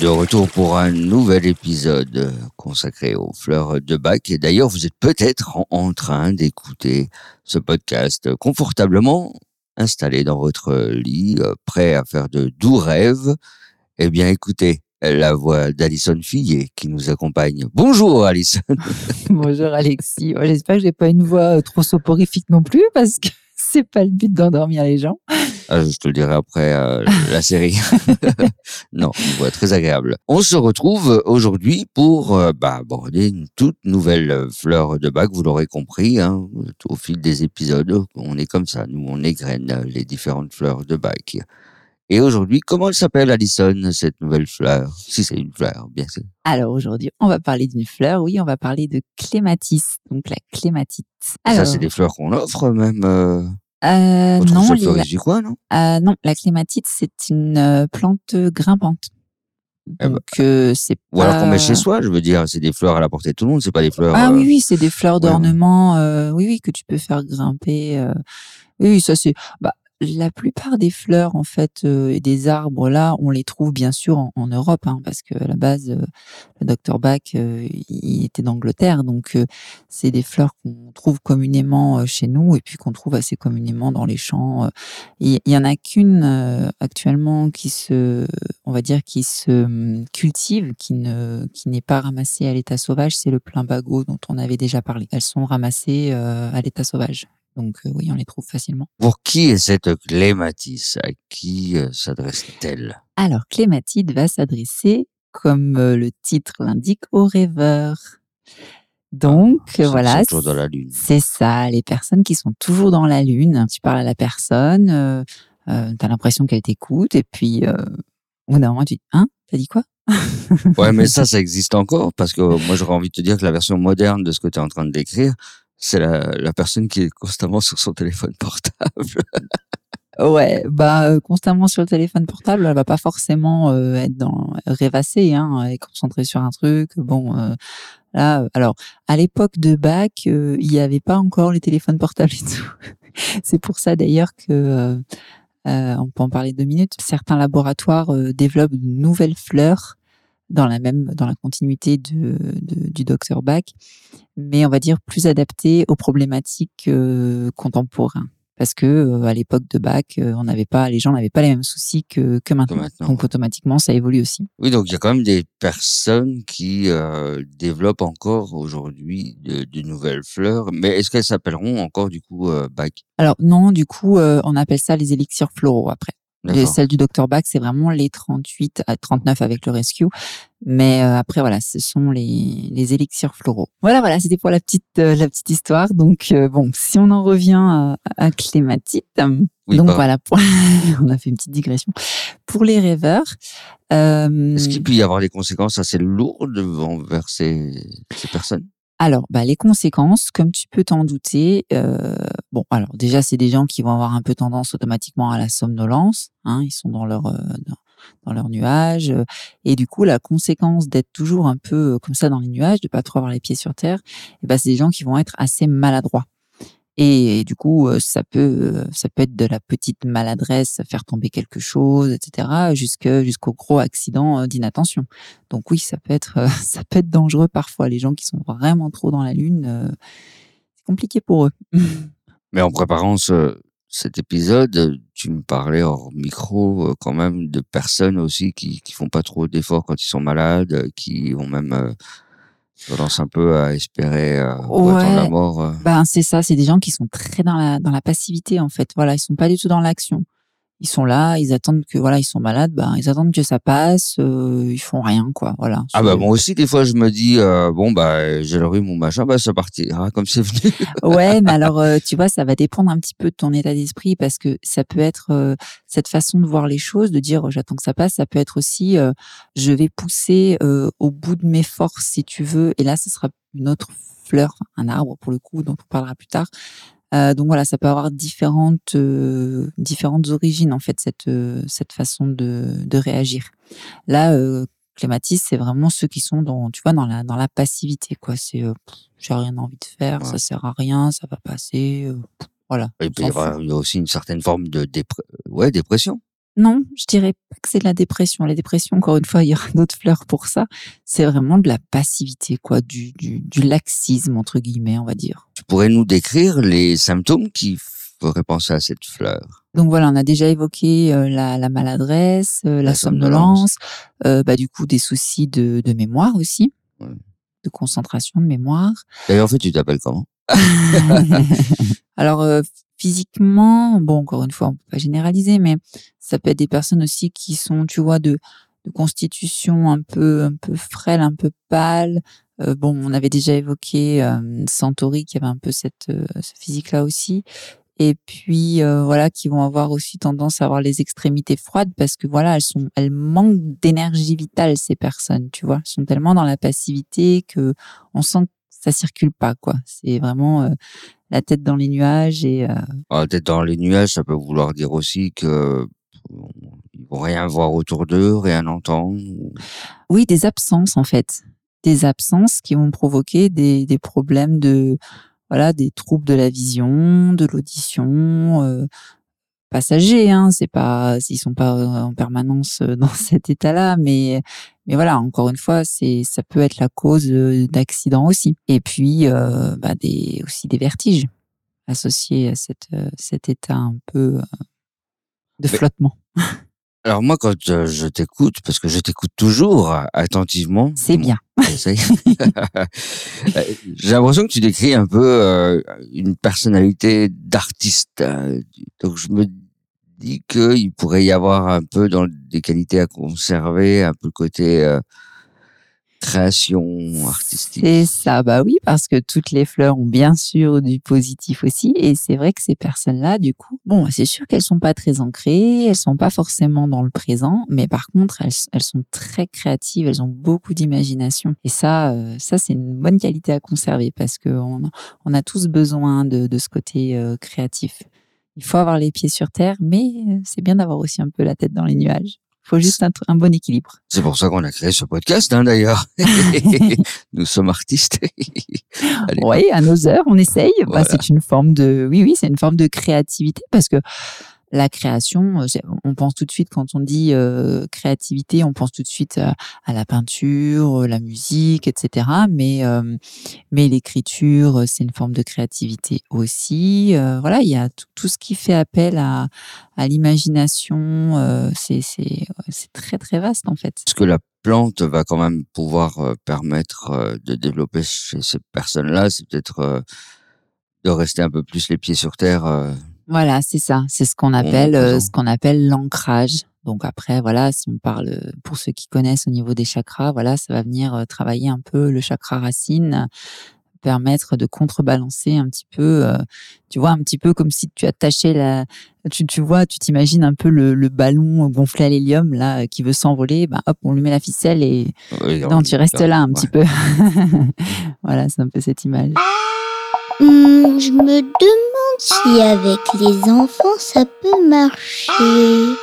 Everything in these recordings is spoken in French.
De retour pour un nouvel épisode consacré aux fleurs de bac. Et d'ailleurs, vous êtes peut-être en, train d'écouter ce podcast confortablement installé dans votre lit, euh, prêt à faire de doux rêves. Eh bien, écoutez la voix d'Alison Fillet qui nous accompagne. Bonjour Alison. Bonjour Alexis. J'espère que j'ai pas une voix euh, trop soporifique non plus parce que c'est pas le but d'endormir les gens. Ah, je te le dirai après euh, la série. non, voix très agréable. On se retrouve aujourd'hui pour euh, bah, aborder une toute nouvelle euh, fleur de bac. Vous l'aurez compris, hein, au fil des épisodes, on est comme ça. Nous, on égrène les différentes fleurs de bac. Et aujourd'hui, comment elle s'appelle, Alison, cette nouvelle fleur? Si c'est une fleur, bien sûr. Alors aujourd'hui, on va parler d'une fleur. Oui, on va parler de clématis, donc la clématite. Ça, Alors, c'est des fleurs qu'on offre même euh, euh, non, du coin, non? Euh, non, la clématite c'est une euh, plante grimpante. Eh ben, Donc euh, c'est Ou alors qu'on met chez soi, je veux dire, c'est des fleurs à la portée de tout le monde, c'est pas des fleurs... Ah oui, oui, c'est des fleurs ouais. d'ornement, euh, oui, oui, que tu peux faire grimper. euh. Oui, oui, ça c'est. Bah, la plupart des fleurs en fait euh, et des arbres là, on les trouve bien sûr en, Europe, hein, parce que à la base, euh, le docteur Bach, euh, il était d'Angleterre, donc euh, c'est des fleurs qu'on trouve communément euh, chez nous et puis qu'on trouve assez communément dans les champs. euh. Il y en a qu'une actuellement qui se, on va dire, qui se hum, cultive, qui ne, qui n'est pas ramassée à l'état sauvage, c'est le plumbago dont on avait déjà parlé. Elles sont ramassées à l'état sauvage. Donc euh, oui, on les trouve facilement. Pour qui est cette clématisse? À qui euh, s'adresse-t-elle? Alors, Clématide va s'adresser, comme euh, le titre l'indique, aux rêveurs. Donc qui voilà, sont toujours dans la lune. c'est ça, les personnes qui sont toujours dans la lune. Tu parles à la personne, tu as l'impression qu'elle t'écoute, et puis au bout d'un moment, tu dis Hein? T'as dit quoi? Ouais, mais ça, ça existe encore parce que moi, j'aurais envie de te dire que la version moderne de ce que tu es en train de décrire, c'est la, la personne qui est constamment sur son téléphone portable. Ouais, bah euh, constamment sur le téléphone portable, elle va pas forcément euh, être dans rêvasser, hein, et concentrée sur un truc. Bon, euh, là, euh, alors à l'époque de Bach, euh, il n'y avait pas encore les téléphones portables et tout. C'est pour ça d'ailleurs que euh, euh, on peut en parler deux minutes. Certains laboratoires euh, développent de nouvelles fleurs dans la même dans la continuité de, de- du docteur Bach, mais on va dire plus adaptées aux problématiques euh, contemporaines parce que euh, à l'époque de Bach, euh, on n'avait pas, les gens n'avaient pas les mêmes soucis que, que maintenant. maintenant. Donc automatiquement, ça évolue aussi. Oui, donc il y a quand même des personnes qui euh, développent encore aujourd'hui de, de nouvelles fleurs. Mais est-ce qu'elles s'appelleront encore du coup Bach? Alors non, du coup, on appelle ça les élixirs floraux après. Les, celles du Dr Bach, c'est vraiment les 38 à 39 avec le rescue. Mais euh, après, voilà, ce sont les, les élixirs floraux. Voilà, voilà, c'était pour la petite, euh, la petite histoire. Donc, euh, bon, si on en revient à, à Clématite, Oui, donc voilà, pour- on a fait une petite digression. Pour les rêveurs, euh, Est-ce qu'il peut y avoir des conséquences assez lourdes envers ces, ces personnes? Alors, bah, les conséquences, comme tu peux t'en douter, euh, bon, alors déjà, c'est des gens qui vont avoir un peu tendance automatiquement à la somnolence. Hein, ils sont dans leur euh, dans, leur nuage, euh, et du coup, la conséquence d'être toujours un peu euh, comme ça dans les nuages, de pas trop avoir les pieds sur terre, et ben, c'est des gens qui vont être assez maladroits. Et, du coup, ça peut ça peut être de la petite maladresse, faire tomber quelque chose, etc., jusqu'au gros accident d'inattention. Donc oui, ça peut être ça peut être dangereux parfois. Les gens qui sont vraiment trop dans la lune, c'est compliqué pour eux. Mais en préparant ce, cet épisode, tu me parlais hors micro quand même de personnes aussi qui qui font pas trop d'efforts quand ils sont malades, qui ont même euh, tendance un peu à espérer euh, ou attendre la Ouais. mort. euh. Ben c'est ça, c'est des gens qui sont très dans la dans la passivité en fait. Voilà, ils sont pas du tout dans l'action. Ils sont là, ils attendent que voilà, ils sont malades, ben ils attendent que ça passe, euh, ils font rien quoi, voilà. Ah bah moi aussi des fois je me dis euh, bon bah j'ai le rhume ou machin bah c'est parti hein, comme c'est venu. Ouais, mais alors euh, tu vois, ça va dépendre un petit peu de ton état d'esprit parce que ça peut être euh, cette façon de voir les choses, de dire euh, j'attends que ça passe. Ça peut être aussi euh, je vais pousser euh, au bout de mes forces si tu veux. Et là, ce sera une autre fleur, un arbre pour le coup, dont on parlera plus tard. Euh, donc voilà, ça peut avoir différentes euh, différentes origines en fait cette euh, cette façon de de réagir. Là, euh, clématis, c'est vraiment ceux qui sont dans tu vois dans la dans la passivité quoi. C'est euh, j'ai rien envie de faire, Ouais. ça sert à rien, ça va passer. euh, voilà. Il y fout. avoir il y a aussi une certaine forme de dépre- ouais dépression. Non, je dirais pas que c'est de la dépression. La dépression, encore une fois, il y aura d'autres fleurs pour ça. C'est vraiment de la passivité, quoi, du, du, du laxisme entre guillemets, on va dire. Tu pourrais nous décrire les symptômes qui feraient penser à cette fleur? Donc voilà, on a déjà évoqué euh, la, la maladresse, euh, la, La somnolence, euh, bah, du coup des soucis de, de mémoire aussi, Ouais. de concentration, de mémoire. D'ailleurs en fait tu t'appelles comment? Alors physiquement, bon encore une fois, on peut pas généraliser, mais ça peut être des personnes aussi qui sont, tu vois, de, de constitution un peu un peu frêle, un peu pâle. Euh, bon, on avait déjà évoqué euh, Santori qui avait un peu cette euh, ce physique-là aussi. Et puis euh, voilà, qui vont avoir aussi tendance à avoir les extrémités froides parce que voilà, elles sont, elles manquent d'énergie vitale ces personnes, tu vois. Elles sont tellement dans la passivité que on sent que ça circule pas quoi. C'est vraiment euh, la tête dans les nuages et euh, Ah, Peut-être dans les nuages ça peut vouloir dire aussi que ils vont rien voir autour d'eux, rien entendre. ou- oui des absences en fait, des absences qui vont provoquer des, des problèmes de voilà des troubles de la vision, de l'audition. Euh, passagers hein c'est pas ils sont pas euh, en permanence euh, dans cet état-là mais mais voilà encore une fois c'est ça peut être la cause euh, d'accidents aussi et puis euh, bah des aussi des vertiges associés à cette cet état un peu de flottement Alors moi quand je t'écoute parce que je t'écoute toujours attentivement. c'est bien J'ai l'impression que tu décris un peu euh, une personnalité d'artiste. Donc je me dis qu'il pourrait y avoir un peu dans des qualités à conserver, un peu le côté euh, création artistique. C'est ça, bah oui, parce que toutes les fleurs ont bien sûr du positif aussi, et c'est vrai que ces personnes-là, du coup, bon, c'est sûr qu'elles sont pas très ancrées, elles sont pas forcément dans le présent, mais par contre, elles, sont très créatives, elles ont beaucoup d'imagination, et ça, euh, ça c'est une bonne qualité à conserver parce que on, on a tous besoin de, de ce côté euh, créatif. Il faut avoir les pieds sur terre, mais euh, c'est bien d'avoir aussi un peu la tête dans les nuages. Il faut juste un, bon équilibre. C'est pour ça qu'on a créé ce podcast, hein, d'ailleurs. Nous sommes artistes. Oui, à nos heures, on essaye. Bah, c'est une forme de, oui, oui, c'est une forme de créativité parce que la création, euh, on pense tout de suite quand on dit euh, créativité, on pense tout de suite à, la peinture, euh, la musique, etc. Mais mais l'écriture, c'est une forme de créativité aussi. Voilà, il y a tout, ce qui fait appel à à l'imagination. c'est c'est c'est très très vaste en fait. Est-ce que la plante va quand même pouvoir permettre de développer chez ces personnes-là? C'est peut-être de rester un peu plus les pieds sur terre. Voilà, c'est ça. C'est ce qu'on appelle euh, ce qu'on appelle l'ancrage. Donc après, voilà, si on parle euh, pour ceux qui connaissent au niveau des chakras, voilà, ça va venir euh, travailler un peu le chakra racine, permettre de contrebalancer un petit peu. euh, tu vois, un petit peu comme si tu attachais la, tu, tu vois, tu t'imagines un peu le, le ballon gonflé à l'hélium là qui veut s'envoler. Ben hop, on lui met la ficelle et oui, non, on- tu restes là un ouais. petit peu. voilà, c'est un peu cette image. Hmm, je me demande si avec les enfants ça peut marcher.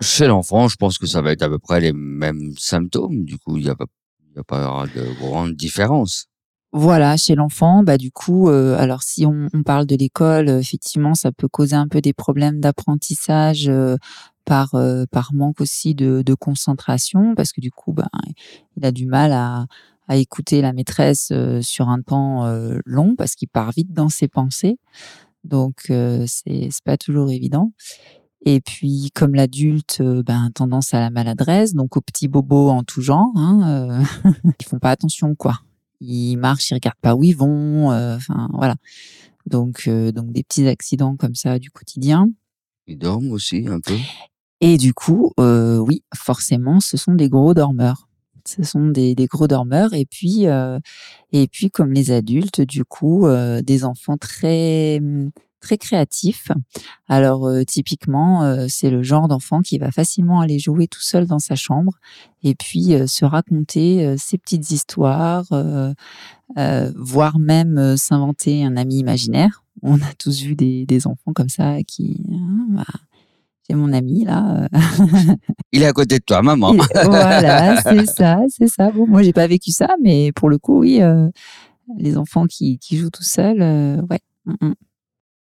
Chez l'enfant, je pense que ça va être à peu près les mêmes symptômes. Du coup, il n'y a, pas- il y a pas de grande différence. Voilà, chez l'enfant, bah du coup, euh, alors si on, on parle de l'école, euh, effectivement, ça peut causer un peu des problèmes d'apprentissage euh, par euh, par manque aussi de, de concentration, parce que du coup, ben il a du mal à à écouter la maîtresse euh, sur un temps euh, long, parce qu'il part vite dans ses pensées. Donc euh, c'est c'est pas toujours évident. Et puis, comme l'adulte, ben, tendance à la maladresse, donc aux petits bobos en tout genre, hein, euh, ils font pas attention, quoi ils marchent, ils regardent pas où ils vont. euh, Enfin voilà. Donc, euh, donc des petits accidents comme ça du quotidien. Ils dorment aussi un peu. Et du coup, euh, oui, forcément, ce sont des gros dormeurs. Ce sont des, gros dormeurs. Et puis, euh, et puis, comme les adultes, du coup, euh, des enfants très très créatifs. Alors euh, typiquement, c'est le genre d'enfant qui va facilement aller jouer tout seul dans sa chambre et puis se raconter ses petites histoires, voire même s'inventer un ami imaginaire. On a tous vu des, enfants comme ça qui, ah, bah, c'est mon ami là. euh, Il est à côté de toi, maman. il- voilà, c'est ça, c'est ça. Bon, moi j'ai pas vécu ça, mais pour le coup, oui, euh, les enfants qui, qui jouent tout seuls, euh, ouais. Mm, mm.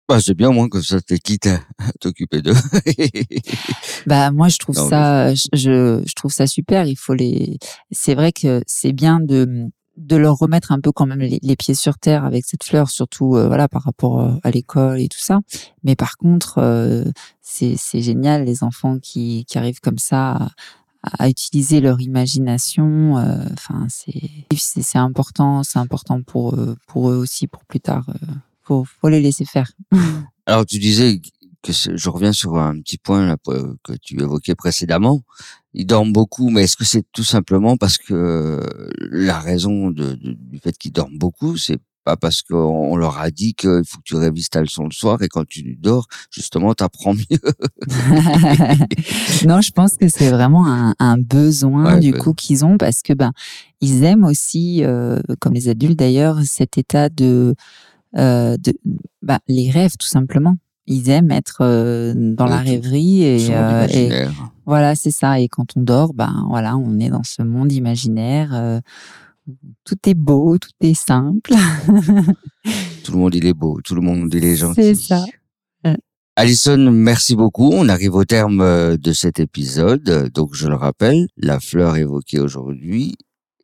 Bah, c'est bien, au moins, comme ça, t'es quitte à t'occuper d'eux. Bah moi je trouve Non, ça, je je trouve ça super. Il faut les. C'est vrai que c'est bien de de leur remettre un peu quand même les, pieds sur terre avec cette fleur, surtout euh, voilà par rapport euh, à l'école et tout ça. Mais par contre, euh, c'est génial les enfants qui qui arrivent comme ça. À, utiliser leur imagination, euh, enfin c'est c'est important, c'est important pour pour eux aussi pour plus tard. faut faut les laisser faire. Alors, tu disais que je reviens sur un petit point là, que tu évoquais précédemment. Ils dorment beaucoup, mais est-ce que c'est tout simplement parce que la raison de, de- du fait qu'ils dorment beaucoup, c'est pas parce qu'on on leur a dit qu'il faut que tu révises ta leçon le soir et quand tu dors, justement, t'apprends mieux? non, je pense que c'est vraiment un, un besoin Ouais, du bah- coup qu'ils ont parce que ben ils aiment aussi, euh, comme les adultes d'ailleurs, cet état de, euh, de ben, les rêves tout simplement. Ils aiment être euh, dans la Ouais, rêverie et, euh, et voilà c'est ça. Et quand on dort, ben voilà, on est dans ce monde imaginaire. euh, tout est beau, tout est simple. Tout le monde, il est beau. Tout le monde, il est gentil. C'est ça. Alison, merci beaucoup. On arrive au terme de cet épisode. Donc, je le rappelle, la fleur évoquée aujourd'hui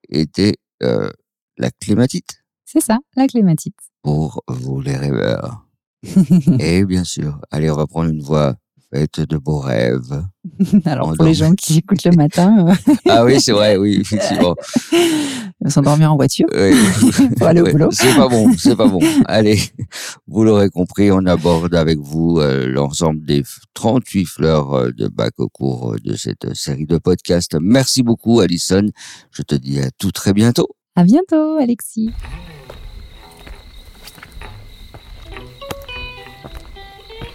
était euh, la clématite C'est ça, la clématite. pour vous les rêveurs. Et bien sûr, allez, on va prendre une voix faite de beaux rêves. Alors pour les gens qui écoutent le matin, euh, Ah oui, c'est vrai, oui, effectivement. s'endormir en voiture. Oui. Pour aller au boulot. C'est pas bon, c'est pas bon. Allez, vous l'aurez compris, on aborde avec vous euh, l'ensemble des f- 38 fleurs euh, de bac au cours de cette série de podcasts. Merci beaucoup, Alison. Je te dis à tout très bientôt. À bientôt, Alexis.